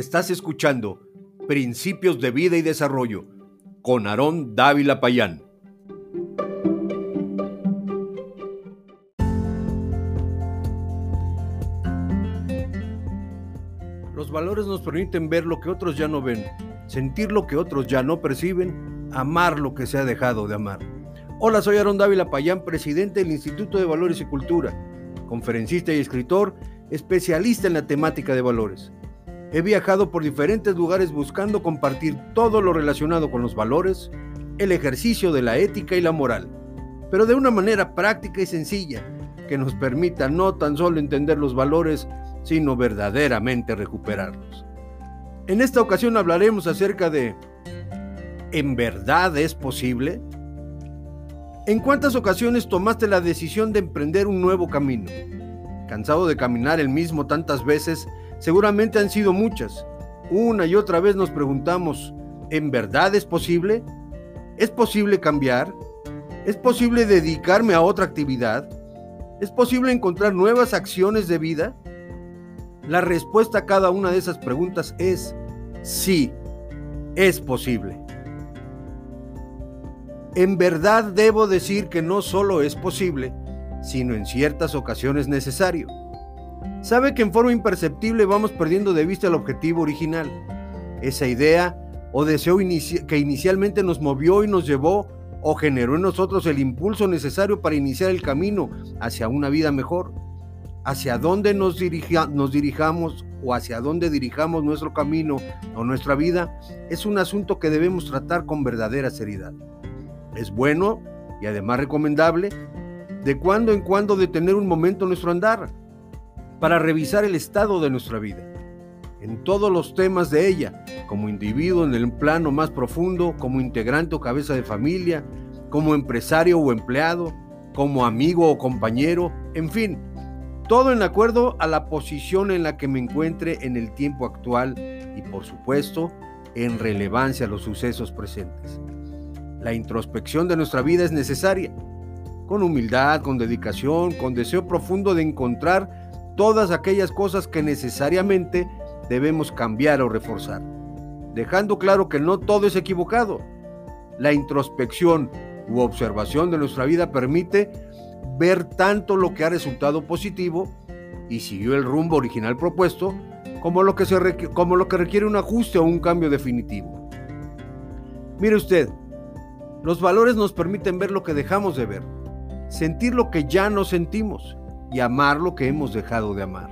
Estás escuchando Principios de Vida y Desarrollo con Aarón Dávila Payán. Los valores nos permiten ver lo que otros ya no ven, sentir lo que otros ya no perciben, amar lo que se ha dejado de amar. Hola, soy Aarón Dávila Payán, presidente del Instituto de Valores y Cultura, conferencista y escritor, especialista en la temática de valores. He viajado por diferentes lugares buscando compartir todo lo relacionado con los valores, el ejercicio de la ética y la moral, pero de una manera práctica y sencilla que nos permita no tan solo entender los valores, sino verdaderamente recuperarlos. En esta ocasión hablaremos acerca de ¿En verdad es posible? ¿En cuántas ocasiones tomaste la decisión de emprender un nuevo camino? Cansado de caminar el mismo tantas veces, Seguramente han sido muchas. Una y otra vez nos preguntamos, ¿en verdad es posible? ¿Es posible cambiar? ¿Es posible dedicarme a otra actividad? ¿Es posible encontrar nuevas acciones de vida? La respuesta a cada una de esas preguntas es sí, es posible. En verdad debo decir que no solo es posible, sino en ciertas ocasiones necesario sabe que en forma imperceptible vamos perdiendo de vista el objetivo original, esa idea o deseo que inicialmente nos movió y nos llevó o generó en nosotros el impulso necesario para iniciar el camino hacia una vida mejor. Hacia dónde nos, nos dirijamos o hacia dónde dirijamos nuestro camino o nuestra vida es un asunto que debemos tratar con verdadera seriedad. Es bueno y además recomendable de cuando en cuando detener un momento nuestro andar para revisar el estado de nuestra vida, en todos los temas de ella, como individuo en el plano más profundo, como integrante o cabeza de familia, como empresario o empleado, como amigo o compañero, en fin, todo en acuerdo a la posición en la que me encuentre en el tiempo actual y por supuesto en relevancia a los sucesos presentes. La introspección de nuestra vida es necesaria, con humildad, con dedicación, con deseo profundo de encontrar todas aquellas cosas que necesariamente debemos cambiar o reforzar, dejando claro que no todo es equivocado. La introspección u observación de nuestra vida permite ver tanto lo que ha resultado positivo y siguió el rumbo original propuesto, como lo que, se como lo que requiere un ajuste o un cambio definitivo. Mire usted, los valores nos permiten ver lo que dejamos de ver, sentir lo que ya no sentimos y amar lo que hemos dejado de amar.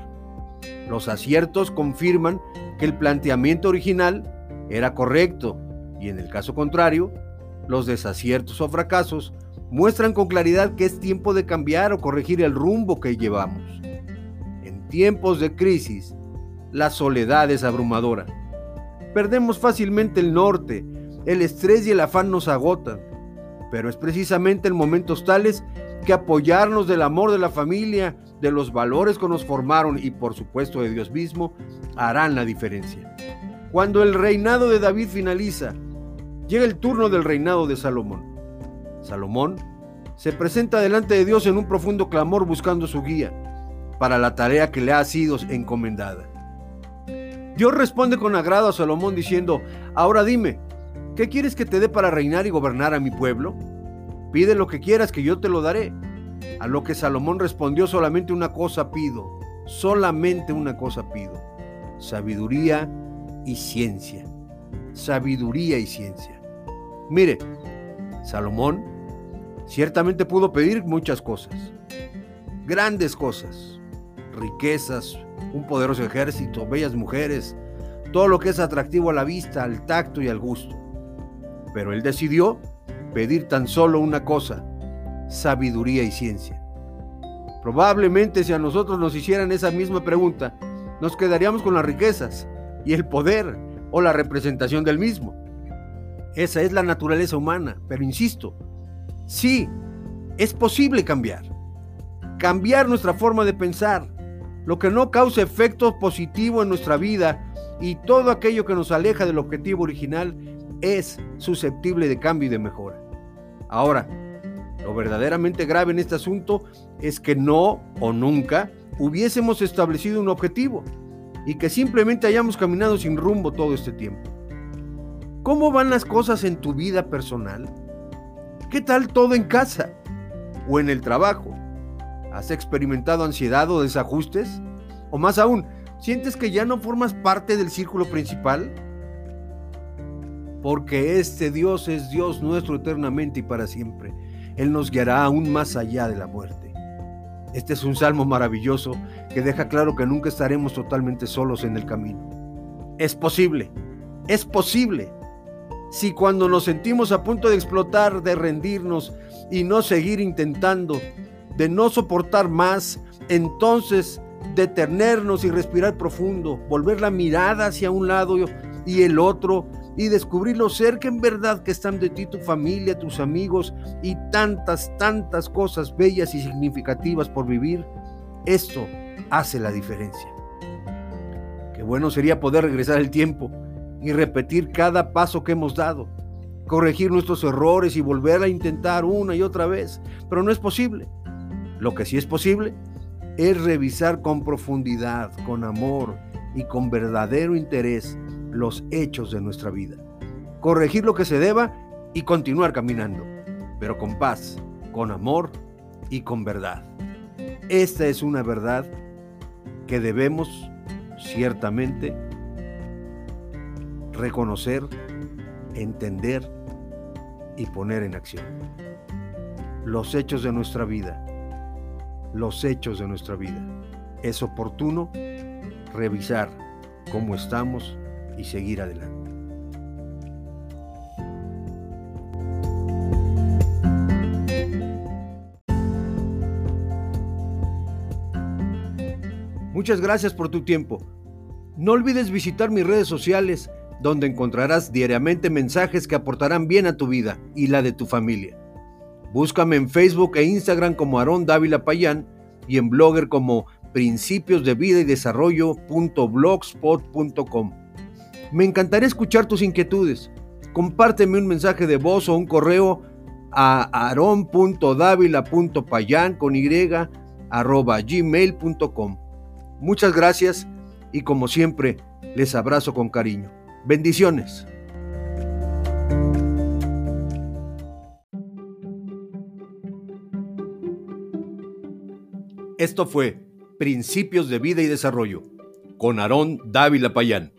Los aciertos confirman que el planteamiento original era correcto y en el caso contrario, los desaciertos o fracasos muestran con claridad que es tiempo de cambiar o corregir el rumbo que llevamos. En tiempos de crisis, la soledad es abrumadora. Perdemos fácilmente el norte, el estrés y el afán nos agotan, pero es precisamente en momentos tales que apoyarnos del amor de la familia, de los valores que nos formaron y por supuesto de Dios mismo, harán la diferencia. Cuando el reinado de David finaliza, llega el turno del reinado de Salomón. Salomón se presenta delante de Dios en un profundo clamor buscando su guía para la tarea que le ha sido encomendada. Dios responde con agrado a Salomón diciendo, ahora dime, ¿qué quieres que te dé para reinar y gobernar a mi pueblo? Pide lo que quieras que yo te lo daré. A lo que Salomón respondió, solamente una cosa pido, solamente una cosa pido, sabiduría y ciencia. Sabiduría y ciencia. Mire, Salomón ciertamente pudo pedir muchas cosas, grandes cosas, riquezas, un poderoso ejército, bellas mujeres, todo lo que es atractivo a la vista, al tacto y al gusto. Pero él decidió pedir tan solo una cosa, sabiduría y ciencia. Probablemente si a nosotros nos hicieran esa misma pregunta, nos quedaríamos con las riquezas y el poder o la representación del mismo. Esa es la naturaleza humana, pero insisto, sí, es posible cambiar. Cambiar nuestra forma de pensar, lo que no cause efecto positivo en nuestra vida y todo aquello que nos aleja del objetivo original es susceptible de cambio y de mejora. Ahora, lo verdaderamente grave en este asunto es que no o nunca hubiésemos establecido un objetivo y que simplemente hayamos caminado sin rumbo todo este tiempo. ¿Cómo van las cosas en tu vida personal? ¿Qué tal todo en casa o en el trabajo? ¿Has experimentado ansiedad o desajustes? O más aún, ¿sientes que ya no formas parte del círculo principal? Porque este Dios es Dios nuestro eternamente y para siempre. Él nos guiará aún más allá de la muerte. Este es un salmo maravilloso que deja claro que nunca estaremos totalmente solos en el camino. Es posible, es posible. Si cuando nos sentimos a punto de explotar, de rendirnos y no seguir intentando, de no soportar más, entonces detenernos y respirar profundo, volver la mirada hacia un lado y el otro y descubrir lo cerca en verdad que están de ti tu familia, tus amigos y tantas, tantas cosas bellas y significativas por vivir, esto hace la diferencia. Qué bueno sería poder regresar el tiempo y repetir cada paso que hemos dado, corregir nuestros errores y volver a intentar una y otra vez, pero no es posible. Lo que sí es posible es revisar con profundidad, con amor y con verdadero interés los hechos de nuestra vida. Corregir lo que se deba y continuar caminando, pero con paz, con amor y con verdad. Esta es una verdad que debemos ciertamente reconocer, entender y poner en acción. Los hechos de nuestra vida, los hechos de nuestra vida. Es oportuno revisar cómo estamos y seguir adelante. Muchas gracias por tu tiempo. No olvides visitar mis redes sociales donde encontrarás diariamente mensajes que aportarán bien a tu vida y la de tu familia. Búscame en Facebook e Instagram como Aarón Dávila Payán y en Blogger como principios de vida y desarrollo.blogspot.com. Me encantaría escuchar tus inquietudes. Compárteme un mensaje de voz o un correo a aron.davila.payan con y arroba gmail.com. Muchas gracias y como siempre les abrazo con cariño. Bendiciones. Esto fue Principios de Vida y Desarrollo con Aarón Dávila Payán.